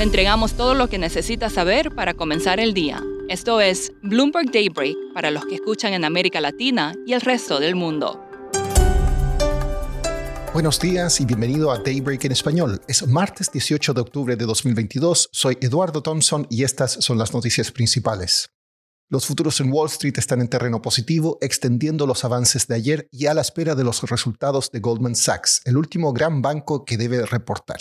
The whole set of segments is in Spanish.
Le entregamos todo lo que necesita saber para comenzar el día. Esto es Bloomberg Daybreak para los que escuchan en América Latina y el resto del mundo. Buenos días y bienvenido a Daybreak en español. Es martes 18 de octubre de 2022. Soy Eduardo Thompson y estas son las noticias principales. Los futuros en Wall Street están en terreno positivo, extendiendo los avances de ayer y a la espera de los resultados de Goldman Sachs, el último gran banco que debe reportar.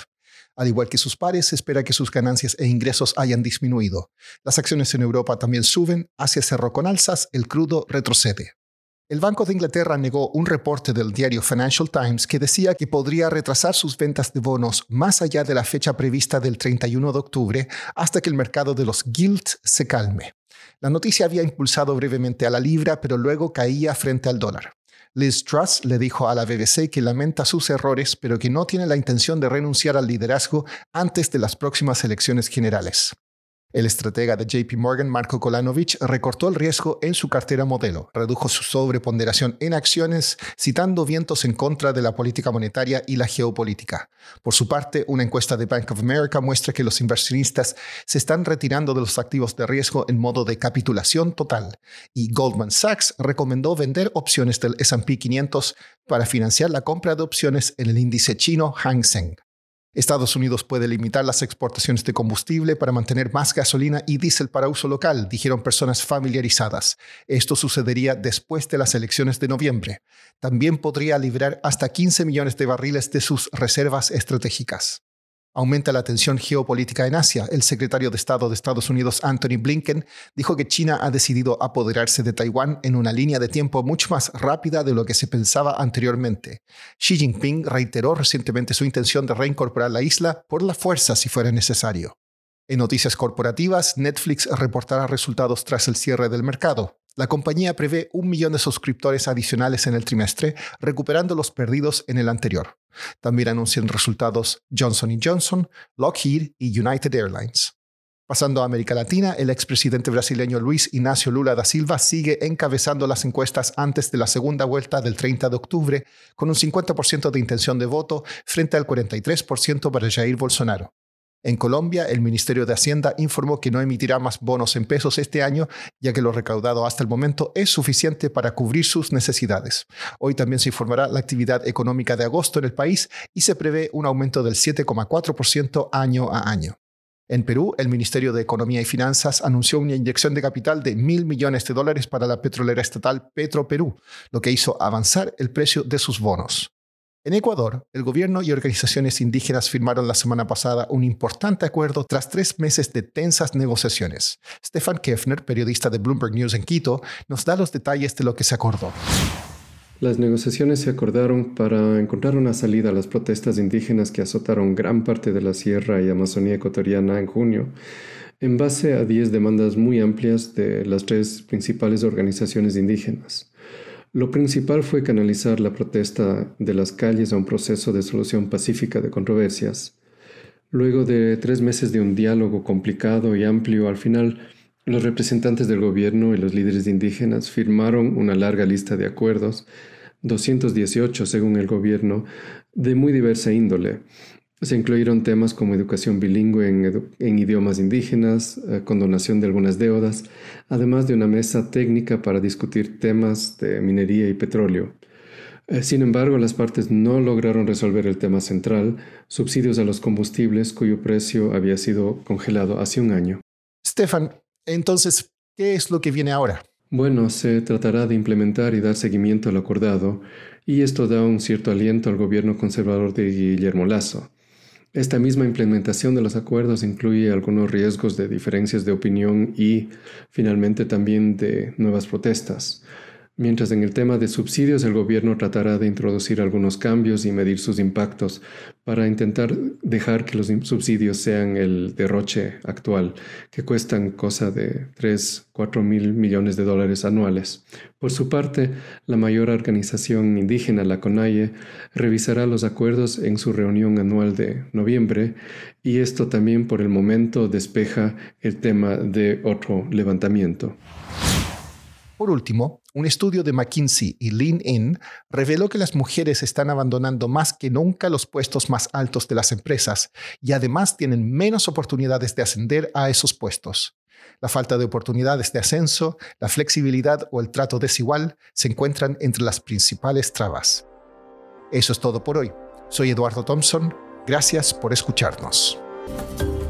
Al igual que sus pares, se espera que sus ganancias e ingresos hayan disminuido. Las acciones en Europa también suben, Asia cerró con alzas, el crudo retrocede. El Banco de Inglaterra negó un reporte del diario Financial Times que decía que podría retrasar sus ventas de bonos más allá de la fecha prevista del 31 de octubre hasta que el mercado de los gilts se calme. La noticia había impulsado brevemente a la libra, pero luego caía frente al dólar. Liz Truss le dijo a la BBC que lamenta sus errores, pero que no tiene la intención de renunciar al liderazgo antes de las próximas elecciones generales. El estratega de JP Morgan, Marco Kolanovich, recortó el riesgo en su cartera modelo, redujo su sobreponderación en acciones, citando vientos en contra de la política monetaria y la geopolítica. Por su parte, una encuesta de Bank of America muestra que los inversionistas se están retirando de los activos de riesgo en modo de capitulación total, y Goldman Sachs recomendó vender opciones del SP 500 para financiar la compra de opciones en el índice chino Hang Seng. Estados Unidos puede limitar las exportaciones de combustible para mantener más gasolina y diésel para uso local, dijeron personas familiarizadas. Esto sucedería después de las elecciones de noviembre. También podría liberar hasta 15 millones de barriles de sus reservas estratégicas. Aumenta la tensión geopolítica en Asia. El secretario de Estado de Estados Unidos, Anthony Blinken, dijo que China ha decidido apoderarse de Taiwán en una línea de tiempo mucho más rápida de lo que se pensaba anteriormente. Xi Jinping reiteró recientemente su intención de reincorporar la isla por la fuerza si fuera necesario. En noticias corporativas, Netflix reportará resultados tras el cierre del mercado. La compañía prevé un millón de suscriptores adicionales en el trimestre, recuperando los perdidos en el anterior. También anuncian resultados Johnson Johnson, Lockheed y United Airlines. Pasando a América Latina, el expresidente brasileño Luis Ignacio Lula da Silva sigue encabezando las encuestas antes de la segunda vuelta del 30 de octubre, con un 50% de intención de voto frente al 43% para Jair Bolsonaro. En Colombia, el Ministerio de Hacienda informó que no emitirá más bonos en pesos este año, ya que lo recaudado hasta el momento es suficiente para cubrir sus necesidades. Hoy también se informará la actividad económica de agosto en el país y se prevé un aumento del 7,4% año a año. En Perú, el Ministerio de Economía y Finanzas anunció una inyección de capital de mil millones de dólares para la petrolera estatal Petro Perú, lo que hizo avanzar el precio de sus bonos. En Ecuador, el gobierno y organizaciones indígenas firmaron la semana pasada un importante acuerdo tras tres meses de tensas negociaciones. Stefan Kefner, periodista de Bloomberg News en Quito, nos da los detalles de lo que se acordó. Las negociaciones se acordaron para encontrar una salida a las protestas indígenas que azotaron gran parte de la Sierra y Amazonía ecuatoriana en junio, en base a 10 demandas muy amplias de las tres principales organizaciones indígenas. Lo principal fue canalizar la protesta de las calles a un proceso de solución pacífica de controversias. Luego de tres meses de un diálogo complicado y amplio, al final los representantes del gobierno y los líderes indígenas firmaron una larga lista de acuerdos, 218 según el gobierno, de muy diversa índole, se incluyeron temas como educación bilingüe en, idiomas indígenas, eh, condonación de algunas deudas, además de una mesa técnica para discutir temas de minería y petróleo. Eh, sin embargo, las partes no lograron resolver el tema central, subsidios a los combustibles cuyo precio había sido congelado hace un año. Stefan, entonces, ¿qué es lo que viene ahora? Bueno, se tratará de implementar y dar seguimiento al acordado, y esto da un cierto aliento al gobierno conservador de Guillermo Lazo. Esta misma implementación de los acuerdos incluye algunos riesgos de diferencias de opinión y, finalmente, también de nuevas protestas. Mientras en el tema de subsidios el gobierno tratará de introducir algunos cambios y medir sus impactos para intentar dejar que los subsidios sean el derroche actual, que cuestan cosa de 3, 4 mil millones de dólares anuales. Por su parte, la mayor organización indígena, la CONAIE, revisará los acuerdos en su reunión anual de noviembre y esto también por el momento despeja el tema de otro levantamiento. Por último, un estudio de McKinsey y Lean reveló que las mujeres están abandonando más que nunca los puestos más altos de las empresas y además tienen menos oportunidades de ascender a esos puestos. La falta de oportunidades de ascenso, la flexibilidad o el trato desigual se encuentran entre las principales trabas. Eso es todo por hoy. Soy Eduardo Thompson. Gracias por escucharnos.